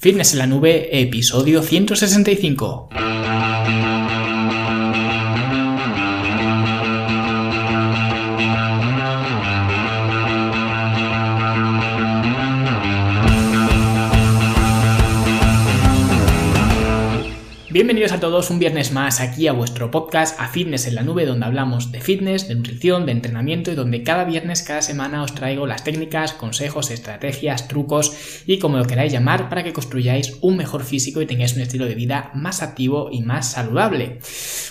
Fitness en la nube, episodio 165. Bienvenidos a todos un viernes más aquí a vuestro podcast A Fitness en la Nube, donde hablamos de fitness, de nutrición, de entrenamiento y donde cada viernes, cada semana os traigo las técnicas, consejos, estrategias, trucos y como lo queráis llamar para que construyáis un mejor físico y tengáis un estilo de vida más activo y más saludable.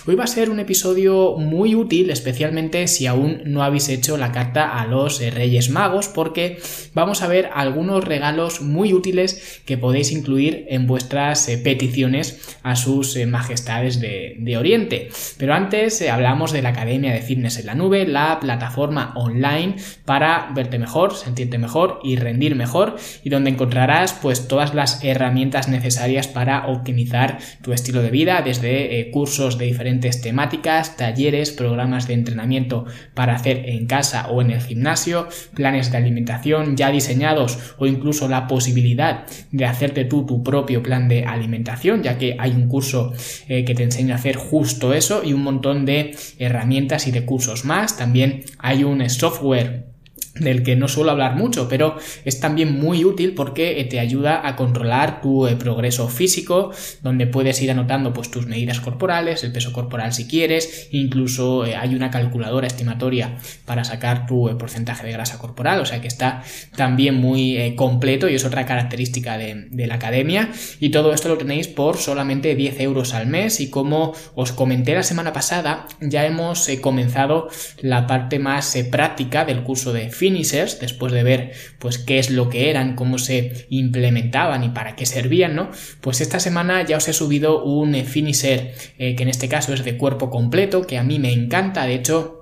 Hoy va a ser un episodio muy útil, especialmente si aún no habéis hecho la carta a los Reyes Magos, porque vamos a ver algunos regalos muy útiles que podéis incluir en vuestras eh, peticiones a su eh, majestades de, Oriente. Pero antes eh, hablamos de la Academia de Fitness en la Nube, la plataforma online para verte mejor, sentirte mejor y rendir mejor y donde encontrarás pues todas las herramientas necesarias para optimizar tu estilo de vida, desde eh, cursos de diferentes temáticas, talleres, programas de entrenamiento para hacer en casa o en el gimnasio, planes de alimentación ya diseñados o incluso la posibilidad de hacerte tú tu propio plan de alimentación, ya que hay un curso eh, que te enseña a hacer justo eso y un montón de herramientas y de cursos más. También hay un software del que no suelo hablar mucho, pero es también muy útil porque eh, te ayuda a controlar tu eh, progreso físico, donde puedes ir anotando pues tus medidas corporales, el peso corporal si quieres, incluso eh, hay una calculadora estimatoria para sacar tu porcentaje de grasa corporal, o sea que está también muy completo y es otra característica de, de, la academia. Y todo esto lo tenéis por solamente 10 euros al mes y como os comenté la semana pasada ya hemos comenzado la parte más práctica del curso de finishers, después de ver pues qué es lo que eran, cómo se implementaban y para qué servían, ¿no? Pues esta semana ya os he subido un finisher eh, que en este caso es de cuerpo completo, que a mí me encanta, de hecho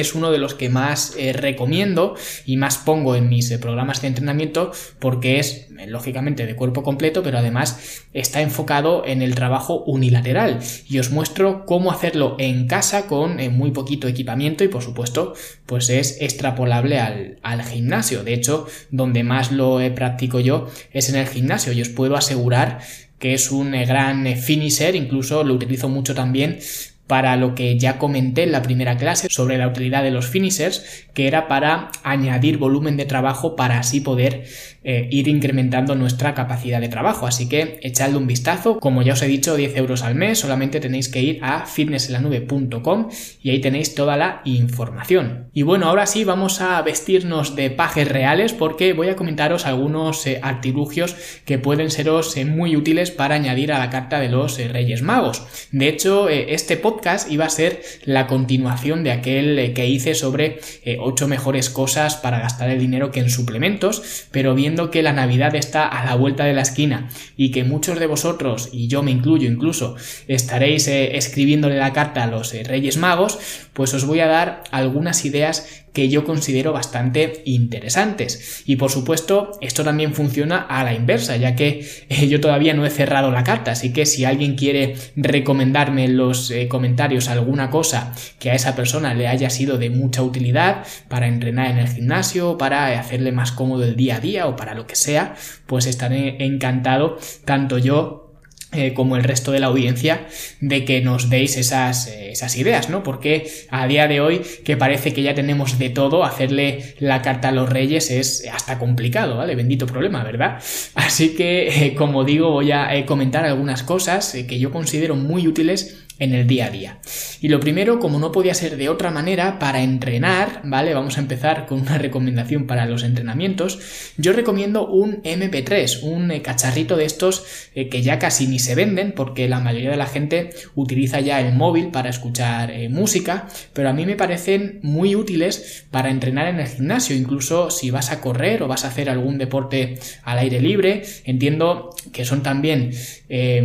es uno de los que más eh, recomiendo y más pongo en mis eh, programas de entrenamiento porque es eh, lógicamente de cuerpo completo pero además está enfocado en el trabajo unilateral. Y os muestro cómo hacerlo en casa con muy poquito equipamiento y por supuesto pues es extrapolable al, al gimnasio. De hecho donde más lo practico yo es en el gimnasio y os puedo asegurar que es un gran finisher, incluso lo utilizo mucho también para lo que ya comenté en la primera clase sobre la utilidad de los finishers, que era para añadir volumen de trabajo para así poder eh, ir incrementando nuestra capacidad de trabajo. Así que echadle un vistazo. Como ya os he dicho, 10 euros al mes. Solamente tenéis que ir a fitnesselanube.com y ahí tenéis toda la información. Y bueno, ahora sí vamos a vestirnos de pajes reales porque voy a comentaros algunos eh, artilugios que pueden seros eh, muy útiles para añadir a la carta de los Reyes Magos. De hecho, este podcast iba a ser la continuación de aquel que hice sobre 8 mejores cosas para gastar el dinero que en suplementos, pero bien que la Navidad está a la vuelta de la esquina y que muchos de vosotros, y yo me incluyo incluso, estaréis eh, escribiéndole la carta a los eh, Reyes Magos, pues os voy a dar algunas ideas que yo considero bastante interesantes. Y por supuesto, esto también funciona a la inversa, ya que eh, yo todavía no he cerrado la carta, así que si alguien quiere recomendarme en los eh, comentarios alguna cosa que a esa persona le haya sido de mucha utilidad para entrenar en el gimnasio, para hacerle más cómodo el día a día o para lo que sea, pues estaré encantado tanto yo eh, como el resto de la audiencia de que nos deis esas, eh, esas ideas, ¿no? Porque a día de hoy, que parece que ya tenemos de todo, hacerle la carta a los reyes es hasta complicado, ¿vale? Bendito problema, ¿verdad? Así que, eh, como digo, voy a comentar algunas cosas que yo considero muy útiles en el día a día. Y lo primero, como no podía ser de otra manera, para entrenar, ¿vale? Vamos a empezar con una recomendación para los entrenamientos. Yo recomiendo un MP3, un eh, cacharrito de estos eh, que ya casi ni se venden porque la mayoría de la gente utiliza ya el móvil para escuchar eh, música, pero a mí me parecen muy útiles para entrenar en el gimnasio, incluso si vas a correr o vas a hacer algún deporte al aire libre. Entiendo que son también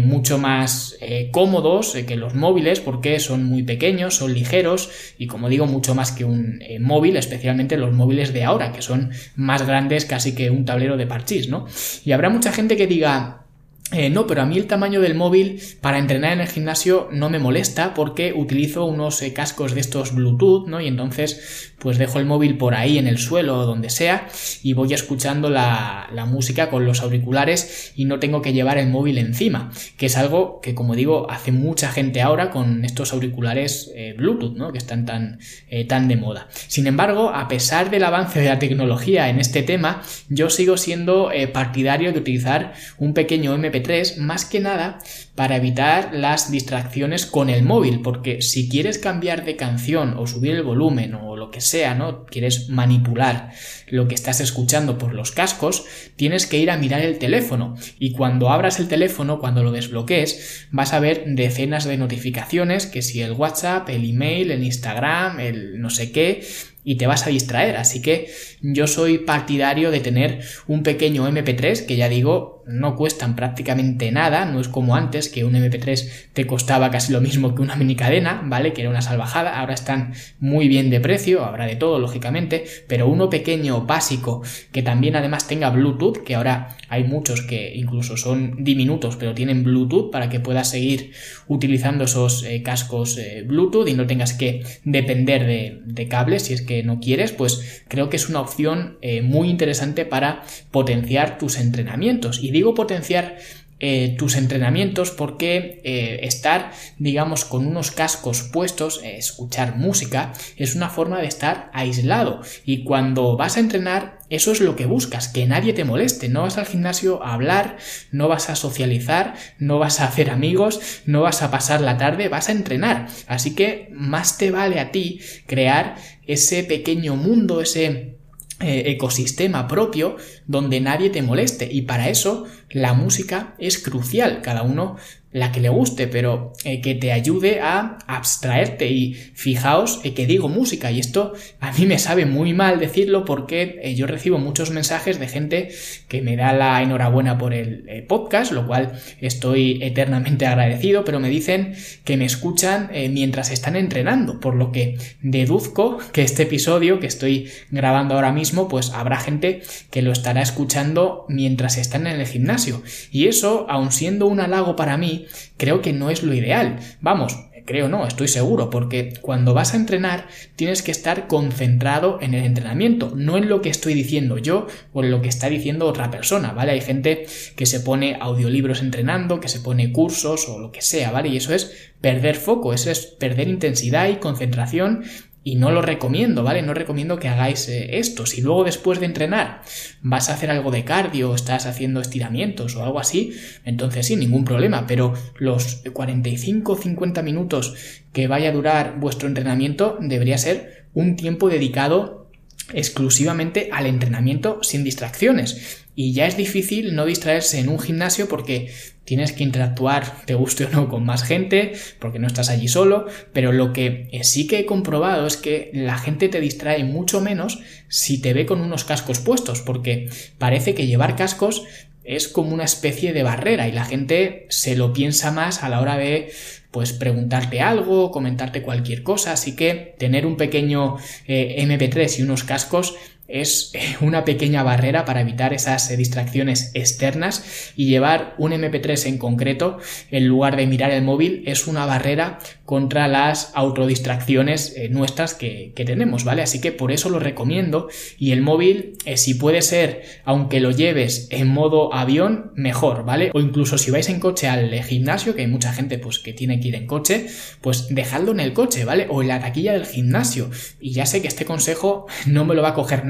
mucho más cómodos que los móviles porque son muy pequeños, son ligeros y como digo mucho más que un eh, móvil, especialmente los móviles de ahora que son más grandes casi que un tablero de parchís, ¿no? Y habrá mucha gente que diga eh, no, pero a mí el tamaño del móvil para entrenar en el gimnasio no me molesta porque utilizo unos eh, cascos de estos Bluetooth, ¿no? Y entonces pues dejo el móvil por ahí en el suelo o donde sea y voy escuchando la, música con los auriculares y no tengo que llevar el móvil encima, que es algo que como digo hace mucha gente ahora con estos auriculares eh, Bluetooth, ¿no? Que están tan, tan de moda. Sin embargo, a pesar del avance de la tecnología en este tema, yo sigo siendo partidario de utilizar un pequeño MP más que nada para evitar las distracciones con el móvil, porque si quieres cambiar de canción o subir el volumen o lo que sea, ¿no? Quieres manipular lo que estás escuchando por los cascos, tienes que ir a mirar el teléfono y cuando abras el teléfono, cuando lo desbloquees, vas a ver decenas de notificaciones, que si el WhatsApp, el email, el Instagram, el no sé qué, y te vas a distraer. Así que yo soy partidario de tener un pequeño MP3 que ya digo no cuestan prácticamente nada, no es como antes que un MP3 te costaba casi lo mismo que una mini cadena, ¿vale? Que era una salvajada, ahora están muy bien de precio, habrá de todo lógicamente, pero uno pequeño, básico, que también además tenga Bluetooth, que ahora hay muchos que incluso son diminutos, pero tienen Bluetooth para que puedas seguir utilizando esos eh, cascos eh, Bluetooth y no tengas que depender de, cables si es que no quieres, pues creo que es una opción eh, muy interesante para potenciar tus entrenamientos. Digo potenciar eh, tus entrenamientos porque eh, estar digamos con unos cascos puestos escuchar música es una forma de estar aislado. Y cuando vas a entrenar eso es lo que buscas que nadie te moleste. No vas al gimnasio a hablar no vas a socializar no vas a hacer amigos no vas a pasar la tarde vas a entrenar. Así que más te vale a ti crear ese pequeño mundo ese eh, ecosistema propio donde nadie te moleste. Y para eso la música es crucial. Cada uno la que le guste, pero eh, que te ayude a abstraerte. Y fijaos eh, que digo música, y esto a mí me sabe muy mal decirlo porque eh, yo recibo muchos mensajes de gente que me da la enhorabuena por el podcast, lo cual estoy eternamente agradecido, pero me dicen que me escuchan mientras están entrenando, por lo que deduzco que este episodio que estoy grabando ahora mismo, pues habrá gente que lo estará escuchando mientras están en el gimnasio. Y eso, aun siendo un halago para mí, creo que no es lo ideal. Vamos, creo no, estoy seguro, porque cuando vas a entrenar tienes que estar concentrado en el entrenamiento, no en lo que estoy diciendo yo o en lo que está diciendo otra persona, ¿vale? Hay gente que se pone audiolibros entrenando, que se pone cursos o lo que sea, ¿vale? Y eso es perder foco, eso es perder intensidad y concentración y no lo recomiendo, ¿vale? No recomiendo que hagáis eh, esto. Si luego después de entrenar vas a hacer algo de cardio, estás haciendo estiramientos o algo así, entonces sí, ningún problema. Pero los 45-50 minutos que vaya a durar vuestro entrenamiento debería ser un tiempo dedicado exclusivamente al entrenamiento sin distracciones. Y ya es difícil no distraerse en un gimnasio porque tienes que interactuar, te guste o no, con más gente, porque no estás allí solo, pero lo que sí que he comprobado es que la gente te distrae mucho menos si te ve con unos cascos puestos, porque parece que llevar cascos es como una especie de barrera y la gente se lo piensa más a la hora de pues preguntarte algo, comentarte cualquier cosa, así que tener un pequeño eh, MP3 y unos cascos es eh, una pequeña barrera para evitar esas eh, distracciones externas y llevar un MP3 en concreto en lugar de mirar el móvil es una barrera contra las autodistracciones eh, nuestras que, tenemos, ¿vale? Así que por eso lo recomiendo y el móvil, si puede ser, aunque lo lleves en modo avión, mejor, ¿vale? O incluso si vais en coche al gimnasio, que hay mucha gente pues que tiene que ir en coche, pues dejadlo en el coche, ¿vale? O en la taquilla del gimnasio. Y ya sé que este consejo no me lo va a coger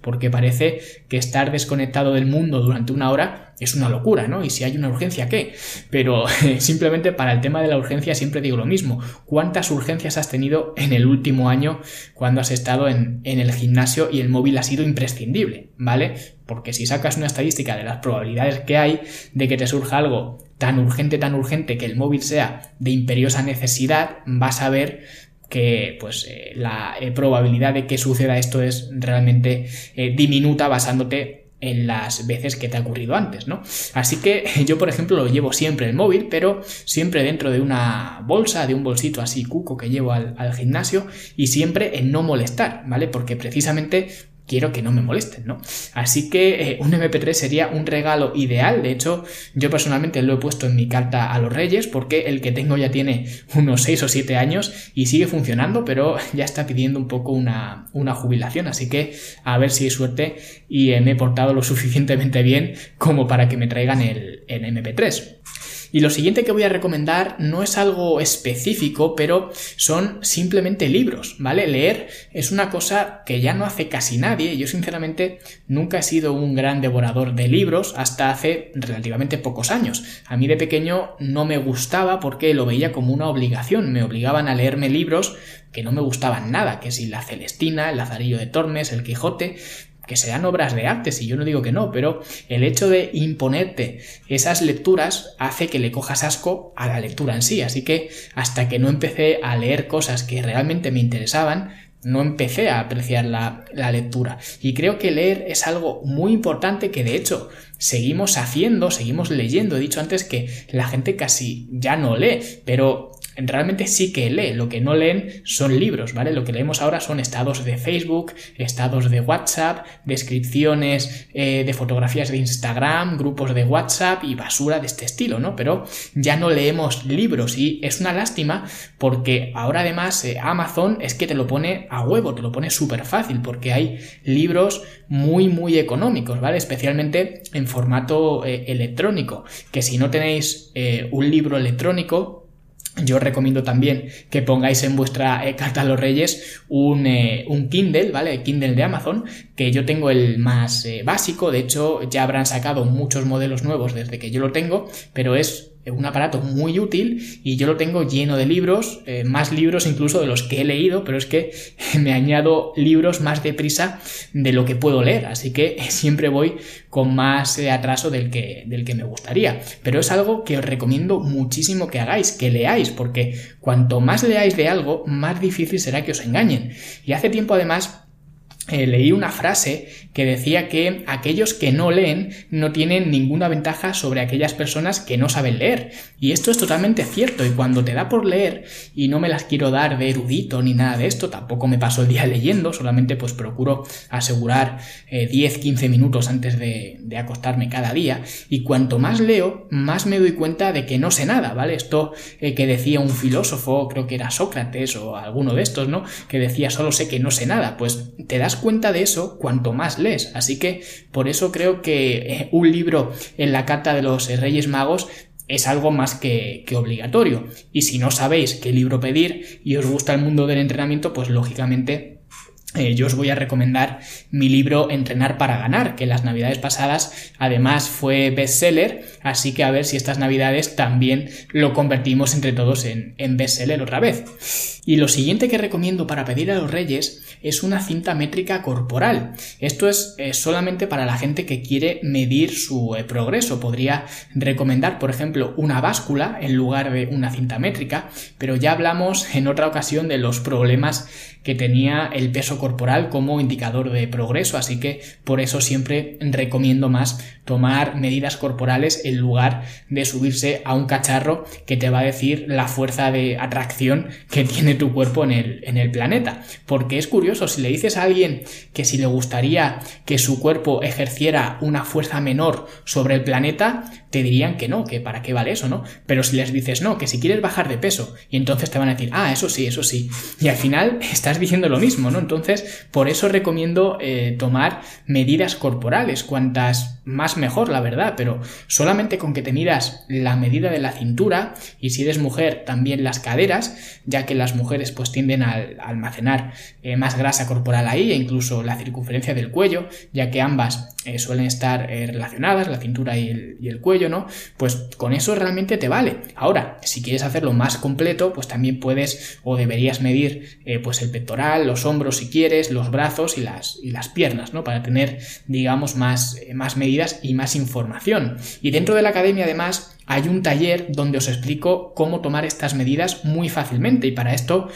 porque parece que estar desconectado del mundo durante una hora es una locura, ¿no? Y si hay una urgencia, ¿qué? Pero simplemente para el tema de la urgencia siempre digo lo mismo. ¿Cuántas urgencias has tenido en el último año cuando has estado en el gimnasio y el móvil ha sido imprescindible, ¿vale? Porque si sacas una estadística de las probabilidades que hay de que te surja algo tan urgente, tan urgente que el móvil sea de imperiosa necesidad, vas a ver que pues eh, la eh, probabilidad de que suceda esto es realmente eh, diminuta basándote en las veces que te ha ocurrido antes, ¿no? Así que yo, por ejemplo, lo llevo siempre el móvil, pero siempre dentro de una bolsa, de un bolsito así cuco que llevo al, al gimnasio y siempre en no molestar, ¿vale? Porque precisamente quiero que no me molesten, ¿no? Así que eh, un MP3 sería un regalo ideal. De hecho, yo personalmente lo he puesto en mi carta a los Reyes porque el que tengo ya tiene unos 6 o 7 años y sigue funcionando, pero ya está pidiendo un poco una, una jubilación. Así que a ver si hay suerte y me he portado lo suficientemente bien como para que me traigan el, el MP3. Y lo siguiente que voy a recomendar no es algo específico, pero son simplemente libros, ¿vale? Leer es una cosa que ya no hace casi nadie. Yo sinceramente nunca he sido un gran devorador de libros hasta hace relativamente pocos años. A mí de pequeño no me gustaba porque lo veía como una obligación. Me obligaban a leerme libros que no me gustaban nada, que si la Celestina, el Lazarillo de Tormes, el Quijote, que sean obras de arte, si yo no digo que no, pero el hecho de imponerte esas lecturas hace que le cojas asco a la lectura en sí. Así que hasta que no empecé a leer cosas que realmente me interesaban, no empecé a apreciar la, la, lectura. Y creo que leer es algo muy importante que de hecho seguimos haciendo, seguimos leyendo. He dicho antes que la gente casi ya no lee, pero realmente sí que lee, lo que no leen son libros, ¿vale? Lo que leemos ahora son estados de Facebook, estados de WhatsApp, descripciones eh, de fotografías de Instagram, grupos de WhatsApp y basura de este estilo, ¿no? Pero ya no leemos libros y es una lástima porque ahora además eh, Amazon es que te lo pone a huevo, te lo pone súper fácil porque hay libros muy muy económicos, ¿vale? Especialmente en formato eh, electrónico, que si no tenéis un libro electrónico, yo recomiendo también que pongáis en vuestra eh, carta a los reyes un, eh, un, Kindle, ¿vale? Kindle de Amazon, que yo tengo el más eh, básico, de hecho ya habrán sacado muchos modelos nuevos desde que yo lo tengo, pero es un aparato muy útil y yo lo tengo lleno de libros, eh, más libros incluso de los que he leído, pero es que me añado libros más deprisa de lo que puedo leer, así que siempre voy con más eh, atraso del que, del que me gustaría. Pero es algo que os recomiendo muchísimo que hagáis, que leáis, porque cuanto más leáis de algo, más difícil será que os engañen. Y hace tiempo además eh, leí una frase que decía que aquellos que no leen no tienen ninguna ventaja sobre aquellas personas que no saben leer. Y esto es totalmente cierto. Y cuando te da por leer, y no me las quiero dar de erudito ni nada de esto, tampoco me paso el día leyendo, solamente pues procuro asegurar 10-15 eh, minutos antes de, acostarme cada día. Y cuanto más leo, más me doy cuenta de que no sé nada, ¿vale? Esto eh, que decía un filósofo, creo que era Sócrates o alguno de estos, ¿no? Que decía solo sé que no sé nada. Pues te das cuenta de eso cuanto más. Así que por eso creo que eh, un libro en la carta de los Reyes Magos es algo más que, obligatorio. Y si no sabéis qué libro pedir y os gusta el mundo del entrenamiento, pues lógicamente eh, yo os voy a recomendar mi libro Entrenar para ganar, que las navidades pasadas además fue bestseller, así que a ver si estas navidades también lo convertimos entre todos en, en bestseller otra vez. Y lo siguiente que recomiendo para pedir a los reyes es una cinta métrica corporal. Esto es solamente para la gente que quiere medir su eh, progreso. Podría recomendar, por ejemplo, una báscula en lugar de una cinta métrica, pero ya hablamos en otra ocasión de los problemas que tenía el peso corporal como indicador de progreso, así que por eso siempre recomiendo más tomar medidas corporales lugar de subirse a un cacharro que te va a decir la fuerza de atracción que tiene tu cuerpo en el, en el planeta. Porque es curioso, si le dices a alguien que si le gustaría que su cuerpo ejerciera una fuerza menor sobre el planeta, te dirían que no, que para qué vale eso, ¿no? Pero si les dices no, que si quieres bajar de peso, y entonces te van a decir, ah, eso sí, eso sí. Y al final estás diciendo lo mismo, ¿no? Entonces, por eso recomiendo eh, tomar medidas corporales, cuantas más mejor, la verdad, pero solamente con que te midas la medida de la cintura, y si eres mujer, también las caderas, ya que las mujeres pues tienden a, almacenar eh, más grasa corporal ahí, e incluso la circunferencia del cuello, ya que ambas eh, suelen estar relacionadas, la cintura y el, cuello, ¿no? Pues con eso realmente te vale. Ahora, si quieres hacerlo más completo, pues también puedes o deberías medir eh, pues el pectoral, los hombros si quieres, los brazos y las, y las piernas, ¿no? Para tener, digamos, más, eh, más medidas y más información. Y dentro de la academia, además, hay un taller donde os explico cómo tomar estas medidas muy fácilmente y para esto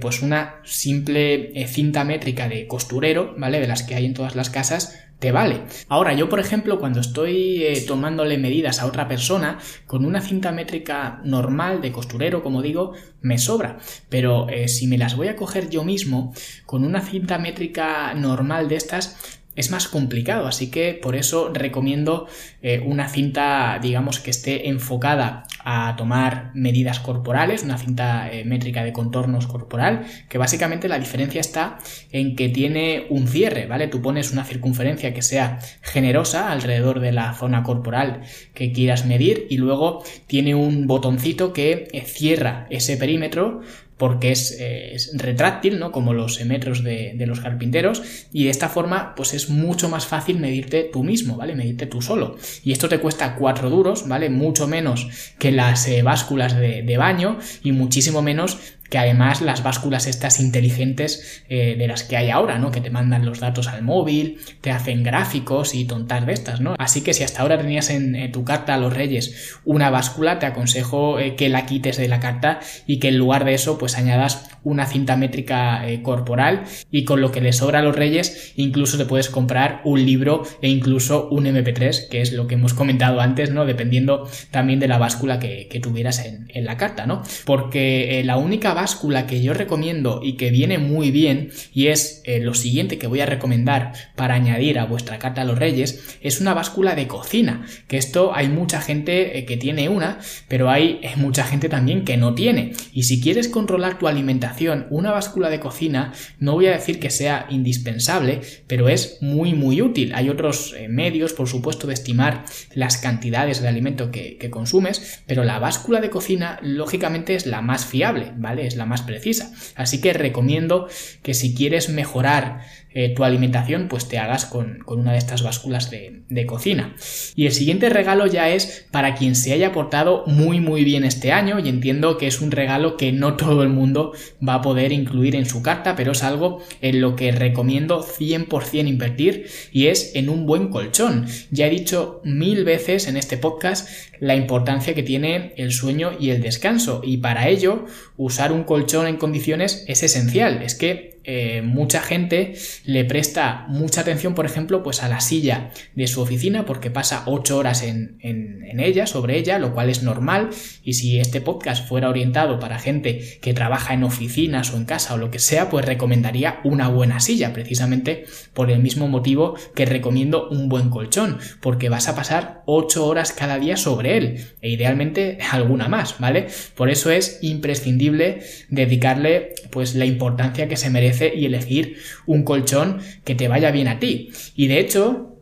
pues una simple cinta métrica de costurero, ¿vale? De las que hay en todas las casas te vale. Ahora, yo por ejemplo, cuando estoy eh, tomándole medidas a otra persona, con una cinta métrica normal de costurero, como digo, me sobra. Pero eh, si me las voy a coger yo mismo, con una cinta métrica normal de estas, es más complicado, así que por eso recomiendo eh, una cinta, digamos, que esté enfocada a tomar medidas corporales, una cinta eh, métrica de contornos corporal, que básicamente la diferencia está en que tiene un cierre, ¿vale? Tú pones una circunferencia que sea generosa alrededor de la zona corporal que quieras medir y luego tiene un botoncito que eh, cierra ese perímetro porque eh, es, retráctil, ¿no? Como los metros de, los carpinteros, y de esta forma, pues es mucho más fácil medirte tú mismo, ¿vale? Medirte tú solo. Y esto te cuesta 4 duros, ¿vale? Mucho menos que las eh, básculas de baño y muchísimo menos que además las básculas estas inteligentes eh, de las que hay ahora, ¿no? Que te mandan los datos al móvil, te hacen gráficos y tontas de estas, ¿no? Así que si hasta ahora tenías en, tu carta a los reyes una báscula, te aconsejo eh, que la quites de la carta y que en lugar de eso pues añadas una cinta métrica eh, corporal y con lo que le sobra a los reyes incluso te puedes comprar un libro e incluso un MP3, que es lo que hemos comentado antes, ¿no? Dependiendo también de la báscula que, tuvieras en, en, la carta, ¿no? Porque la única báscula que yo recomiendo y que viene muy bien y es eh, lo siguiente que voy a recomendar para añadir a vuestra carta a los reyes es una báscula de cocina que esto hay mucha gente eh, que tiene una pero hay eh, mucha gente también que no tiene. Y si quieres controlar tu alimentación una báscula de cocina no voy a decir que sea indispensable pero es muy muy útil. Hay otros medios por supuesto de estimar las cantidades de alimento que, que consumes pero la báscula de cocina lógicamente es la más fiable vale es la más precisa. Así que recomiendo que si quieres mejorar eh, tu alimentación, pues te hagas con, una de estas básculas de, cocina. Y el siguiente regalo ya es para quien se haya portado muy muy bien este año y entiendo que es un regalo que no todo el mundo va a poder incluir en su carta, pero es algo en lo que recomiendo 100% invertir y es en un buen colchón. Ya he dicho mil veces en este podcast la importancia que tiene el sueño y el descanso y para ello usar un colchón en condiciones es esencial. Es que eh, mucha gente le presta mucha atención, por ejemplo, pues a la silla de su oficina porque pasa 8 horas en, en, ella, sobre ella, lo cual es normal. Y si este podcast fuera orientado para gente que trabaja en oficinas o en casa o lo que sea, pues recomendaría una buena silla, precisamente por el mismo motivo que recomiendo un buen colchón, porque vas a pasar 8 horas cada día sobre él e idealmente alguna más, ¿vale? Por eso es imprescindible dedicarle pues la importancia que se merece y elegir un colchón que te vaya bien a ti. Y de hecho,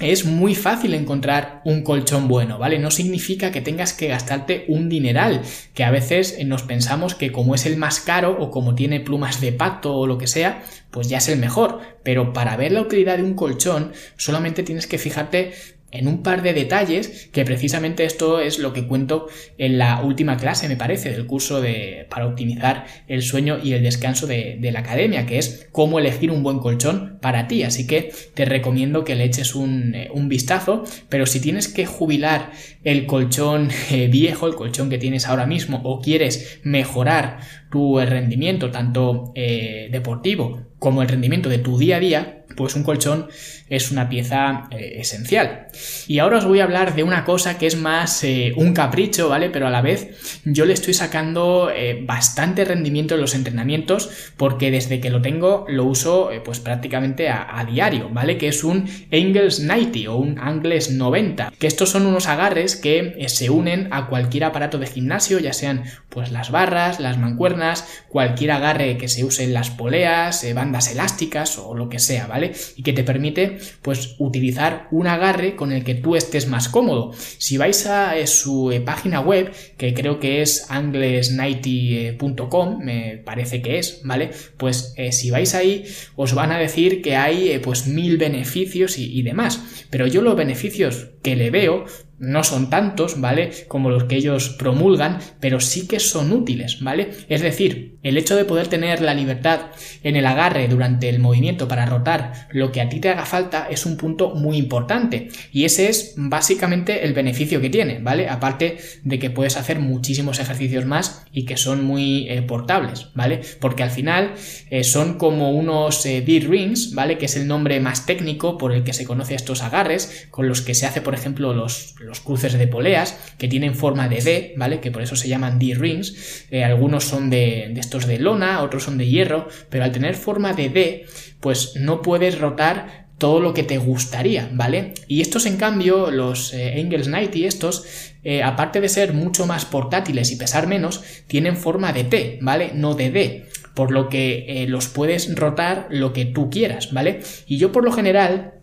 es muy fácil encontrar un colchón bueno, ¿vale? No significa que tengas que gastarte un dineral, que a veces nos pensamos que como es el más caro o como tiene plumas de pato o lo que sea, pues ya es el mejor. Pero para ver la utilidad de un colchón solamente tienes que fijarte en un par de detalles que precisamente esto es lo que cuento en la última clase me parece del curso de para optimizar el sueño y el descanso de, la academia que es cómo elegir un buen colchón para ti. Así que te recomiendo que le eches un, eh, vistazo pero si tienes que jubilar el colchón eh, viejo el colchón que tienes ahora mismo o quieres mejorar tu rendimiento tanto eh, deportivo como el rendimiento de tu día a día pues un colchón es una pieza eh, esencial. Y ahora os voy a hablar de una cosa que es más eh, un capricho, ¿vale? Pero a la vez yo le estoy sacando eh, bastante rendimiento en los entrenamientos porque desde que lo tengo lo uso pues prácticamente a, diario, ¿vale? Que es un Angles 90 o un Angles 90, que estos son unos agarres que se unen a cualquier aparato de gimnasio, ya sean pues las barras, las mancuernas, cualquier agarre que se use en las poleas, bandas elásticas o lo que sea, ¿vale? Y que te permite pues utilizar un agarre con el que tú estés más cómodo. Si vais a eh, su eh, página web, que creo que es angles90.com, me parece que es, ¿vale? Pues eh, si vais ahí os van a decir que hay pues mil beneficios y, y demás. Pero yo los beneficios que le veo, no son tantos, ¿vale? Como los que ellos promulgan, pero sí que son útiles, ¿vale? Es decir, el hecho de poder tener la libertad en el agarre durante el movimiento para rotar lo que a ti te haga falta es un punto muy importante y ese es básicamente el beneficio que tiene, ¿vale? Aparte de que puedes hacer muchísimos ejercicios más y que son muy eh, portables, ¿vale? Porque al final eh, son como unos eh, D-rings, ¿vale? Que es el nombre más técnico por el que se conoce estos agarres, con los que se hace, ejemplo, los los cruces de poleas que tienen forma de D, ¿vale? Que por eso se llaman D-rings. Eh, algunos son de, estos de lona, otros son de hierro, pero al tener forma de D, pues no puedes rotar todo lo que te gustaría, ¿vale? Y estos, en cambio, los eh, Engels y estos, eh, aparte de ser mucho más portátiles y pesar menos, tienen forma de T, ¿vale? No de D. Por lo que los puedes rotar lo que tú quieras, ¿vale? Y yo por lo general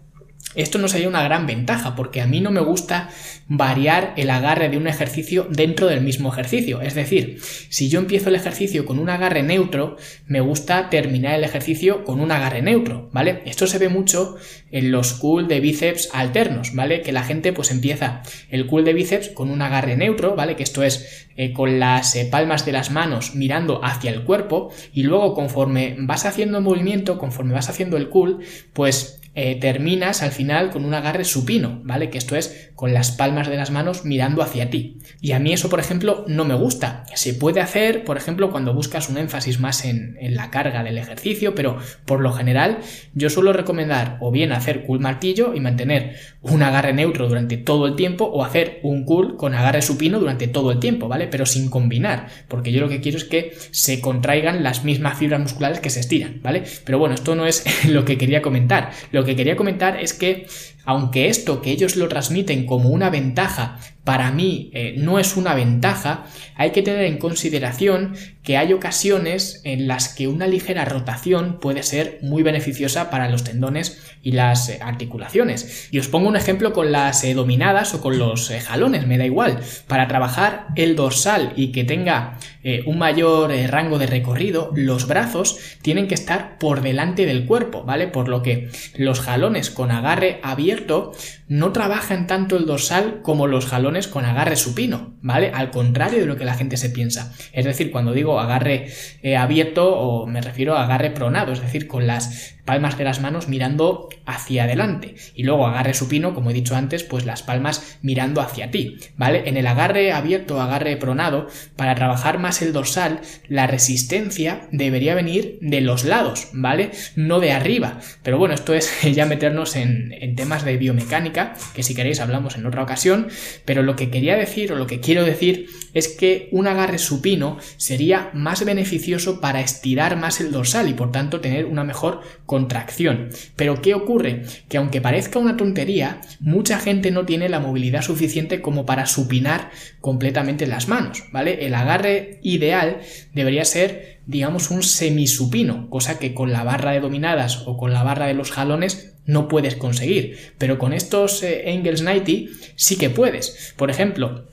esto no sería una gran ventaja porque a mí no me gusta variar el agarre de un ejercicio dentro del mismo ejercicio. Es decir, si yo empiezo el ejercicio con un agarre neutro, me gusta terminar el ejercicio con un agarre neutro, ¿vale? Esto se ve mucho en los cool de bíceps alternos, ¿vale? Que la gente pues empieza el cool de bíceps con un agarre neutro, ¿vale? Que esto es eh, con las eh, palmas de las manos mirando hacia el cuerpo y luego conforme vas haciendo movimiento, conforme vas haciendo el cool, pues eh, terminas al final con un agarre supino, ¿vale? Que esto es con las palmas de las manos mirando hacia ti. Y a mí eso, por ejemplo, no me gusta. Se puede hacer, por ejemplo, cuando buscas un énfasis más en, la carga del ejercicio, pero por lo general yo suelo recomendar o bien hacer cool martillo y mantener un agarre neutro durante todo el tiempo o hacer un cool con agarre supino durante todo el tiempo, ¿vale? Pero sin combinar, porque yo lo que quiero es que se contraigan las mismas fibras musculares que se estiran, ¿vale? Pero bueno, esto no es lo que quería comentar. Lo que quería comentar es que aunque esto que ellos lo transmiten como una ventaja, para mí eh, no es una ventaja, hay que tener en consideración que hay ocasiones en las que una ligera rotación puede ser muy beneficiosa para los tendones y las eh, articulaciones. Y os pongo un ejemplo con las eh, dominadas o con los jalones, me da igual. Para trabajar el dorsal y que tenga un mayor rango de recorrido, los brazos tienen que estar por delante del cuerpo, ¿vale? Por lo que los jalones con agarre abierto no trabajan tanto el dorsal como los jalones con agarre supino, ¿vale? Al contrario de lo que la gente se piensa. Es decir, cuando digo agarre eh, abierto o me refiero a agarre pronado, es decir, con las palmas de las manos mirando hacia adelante y luego agarre supino, como he dicho antes, pues las palmas mirando hacia ti, ¿vale? En el agarre abierto, agarre pronado, para trabajar más el dorsal, la resistencia debería venir de los lados, ¿vale? No de arriba. Pero bueno, esto es ya meternos en, en temas de biomecánica, que si queréis hablamos en otra ocasión, pero lo que quería decir o lo que quiero decir es que un agarre supino sería más beneficioso para estirar más el dorsal y por tanto tener una mejor contracción. Pero ¿qué ocurre? Que aunque parezca una tontería, mucha gente no tiene la movilidad suficiente como para supinar completamente las manos, ¿vale? El agarre ideal debería ser, digamos, un semisupino, cosa que con la barra de dominadas o con la barra de los jalones no puedes conseguir. Pero con estos eh, Engels 90 sí que puedes. Por ejemplo,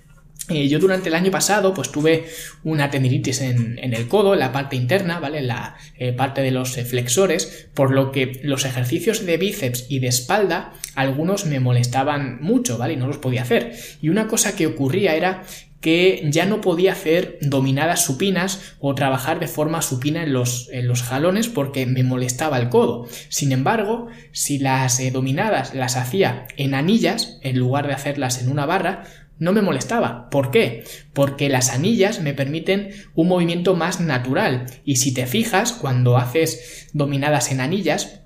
eh, yo durante el año pasado pues tuve una tendinitis en, el codo, en la parte interna, ¿vale? En la eh, parte de los eh, flexores, por lo que los ejercicios de bíceps y de espalda, algunos me molestaban mucho, ¿vale? Y no los podía hacer. Y una cosa que ocurría era que ya no podía hacer dominadas supinas o trabajar de forma supina en los, en los jalones porque me molestaba el codo. Sin embargo, si las dominadas las hacía en anillas, en lugar de hacerlas en una barra, no me molestaba. ¿Por qué? Porque las anillas me permiten un movimiento más natural. Y si te fijas, cuando haces dominadas en anillas,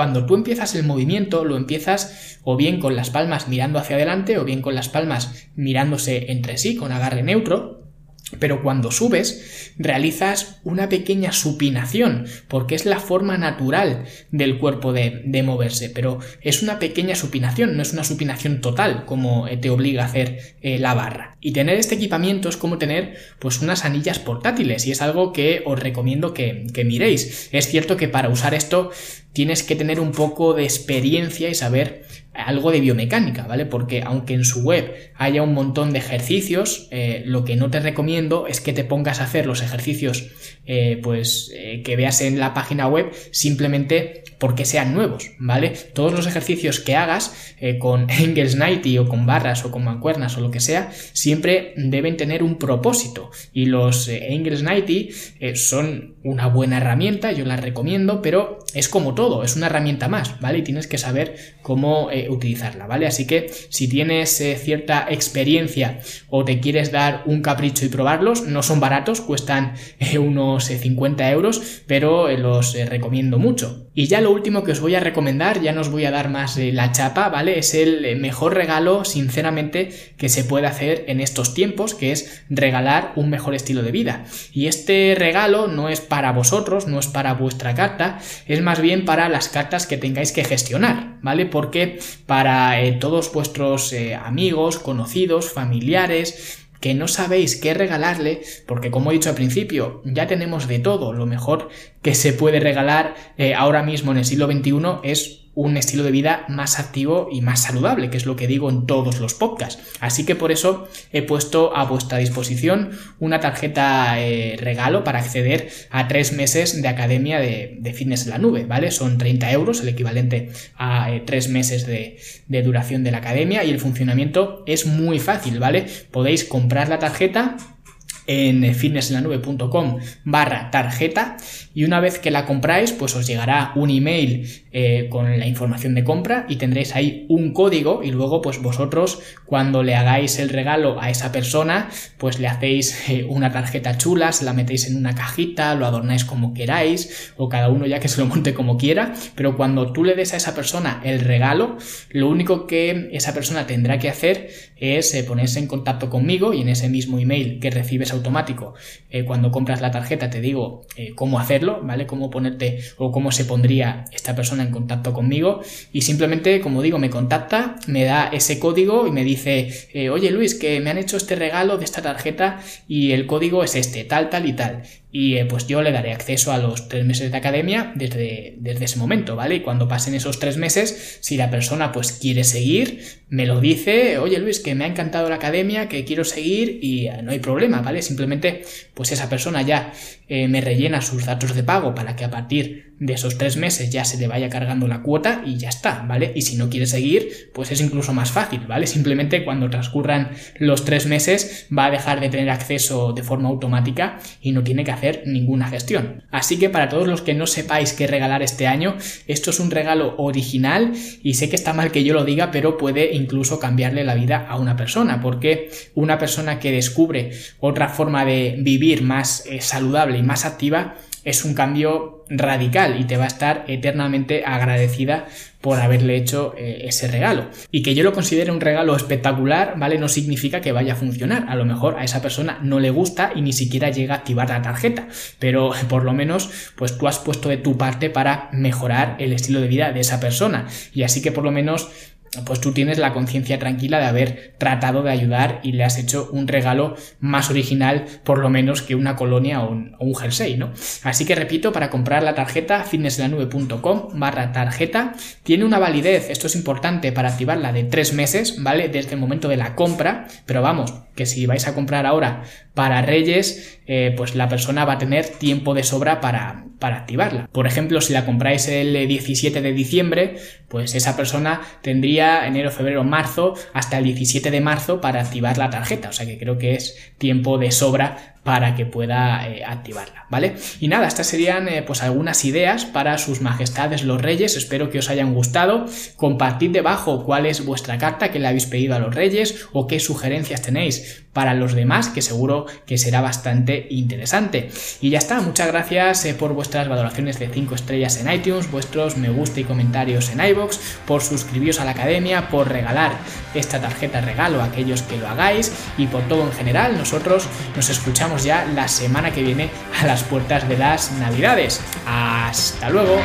cuando tú empiezas el movimiento, lo empiezas o bien con las palmas mirando hacia adelante o bien con las palmas mirándose entre sí con agarre neutro, pero cuando subes, realizas una pequeña supinación, porque es la forma natural del cuerpo de, moverse, pero es una pequeña supinación, no es una supinación total como te obliga a hacer eh, la barra. Y tener este equipamiento es como tener pues unas anillas portátiles, y es algo que os recomiendo que, que miréis. Es cierto que para usar esto tienes que tener un poco de experiencia y saber algo de biomecánica, ¿vale? Porque aunque en su web haya un montón de ejercicios, eh, lo que no te recomiendo es que te pongas a hacer los ejercicios, eh, pues, eh, que veas en la página web simplemente porque sean nuevos, ¿vale? Todos los ejercicios que hagas eh, con Engels 90 o con barras o con mancuernas o lo que sea, siempre deben tener un propósito. Y los eh, Engels 90 eh, son una buena herramienta, yo las recomiendo, pero es como todo, es una herramienta más, ¿vale? Y tienes que saber cómo utilizarla, ¿vale? Así que si tienes cierta experiencia o te quieres dar un capricho y probarlos, no son baratos, cuestan unos 50 euros, pero los recomiendo mucho. Y ya lo último que os voy a recomendar, ya no os voy a dar más la chapa, ¿vale? Es el mejor regalo, sinceramente, que se puede hacer en estos tiempos, que es regalar un mejor estilo de vida. Y este regalo no es para vosotros, no es para vuestra carta, es más bien para las cartas que tengáis que gestionar, ¿vale? Porque para eh, todos vuestros eh, amigos, conocidos, familiares, que no sabéis qué regalarle, porque como he dicho al principio, ya tenemos de todo, lo mejor que se puede regalar eh, ahora mismo en el siglo XXI es un estilo de vida más activo y más saludable, que es lo que digo en todos los podcasts. Así que por eso he puesto a vuestra disposición una tarjeta eh, regalo para acceder a tres meses de academia de, fitness en la nube, ¿vale? Son 30 euros, el equivalente a eh, tres meses de, de duración de la academia y el funcionamiento es muy fácil, ¿vale? Podéis comprar la tarjeta en fitnessenlanube.com barra tarjeta. Y una vez que la compráis pues os llegará un email eh, con la información de compra y tendréis ahí un código y luego pues vosotros cuando le hagáis el regalo a esa persona pues le hacéis eh, una tarjeta chula, se la metéis en una cajita, lo adornáis como queráis o cada uno ya que se lo monte como quiera, pero cuando tú le des a esa persona el regalo, lo único que esa persona tendrá que hacer es eh, ponerse en contacto conmigo y en ese mismo email que recibes automático. Cuando compras la tarjeta te digo cómo hacerlo, ¿vale? Cómo ponerte o cómo se pondría esta persona en contacto conmigo. Y simplemente, como digo, me contacta, me da ese código y me dice, eh, oye Luis, que me han hecho este regalo de esta tarjeta y el código es este, tal, tal y tal y eh, pues yo le daré acceso a los tres meses de academia desde, desde ese momento, ¿vale? Y cuando pasen esos tres meses, si la persona pues quiere seguir, me lo dice, oye Luis, que me ha encantado la academia, que quiero seguir y eh, no hay problema, ¿vale? Simplemente pues esa persona ya eh, me rellena sus datos de pago para que a partir de esos tres meses ya se le vaya cargando la cuota y ya está, ¿vale? Y si no quiere seguir, pues es incluso más fácil, ¿vale? Simplemente cuando transcurran los tres meses va a dejar de tener acceso de forma automática y no tiene que hacer ninguna gestión. Así que para todos los que no sepáis qué regalar este año, esto es un regalo original y sé que está mal que yo lo diga, pero puede incluso cambiarle la vida a una persona, porque una persona que descubre otra forma de vivir más eh, saludable y más activa, es un cambio radical y te va a estar eternamente agradecida por haberle hecho eh, ese regalo. Y que yo lo considere un regalo espectacular, ¿vale? No significa que vaya a funcionar. A lo mejor a esa persona no le gusta y ni siquiera llega a activar la tarjeta. Pero por lo menos, pues tú has puesto de tu parte para mejorar el estilo de vida de esa persona. Y así que por lo menos pues tú tienes la conciencia tranquila de haber tratado de ayudar y le has hecho un regalo más original, por lo menos que una colonia o un, jersey, ¿no? Así que repito, para comprar la tarjeta fitnesslanube.com barra tarjeta, tiene una validez, esto es importante, para activarla de tres meses, ¿vale? Desde el momento de la compra, pero vamos, que si vais a comprar ahora para Reyes, eh, pues la persona va a tener tiempo de sobra para, para activarla. Por ejemplo, si la compráis el 17 de diciembre, pues esa persona tendría enero, febrero, marzo hasta el 17 de marzo para activar la tarjeta. O sea que creo que es tiempo de sobra para que pueda eh, activarla, ¿vale? Y nada, estas serían eh, pues algunas ideas para sus majestades los reyes, espero que os hayan gustado, compartid debajo cuál es vuestra carta que le habéis pedido a los reyes o qué sugerencias tenéis para los demás, que seguro que será bastante interesante. Y ya está, muchas gracias eh, por vuestras valoraciones de 5 estrellas en iTunes, vuestros me gusta y comentarios en iBox, por suscribiros a la academia, por regalar esta tarjeta regalo a aquellos que lo hagáis y por todo en general, nosotros nos escuchamos ya la semana que viene a las puertas de las Navidades. Hasta luego.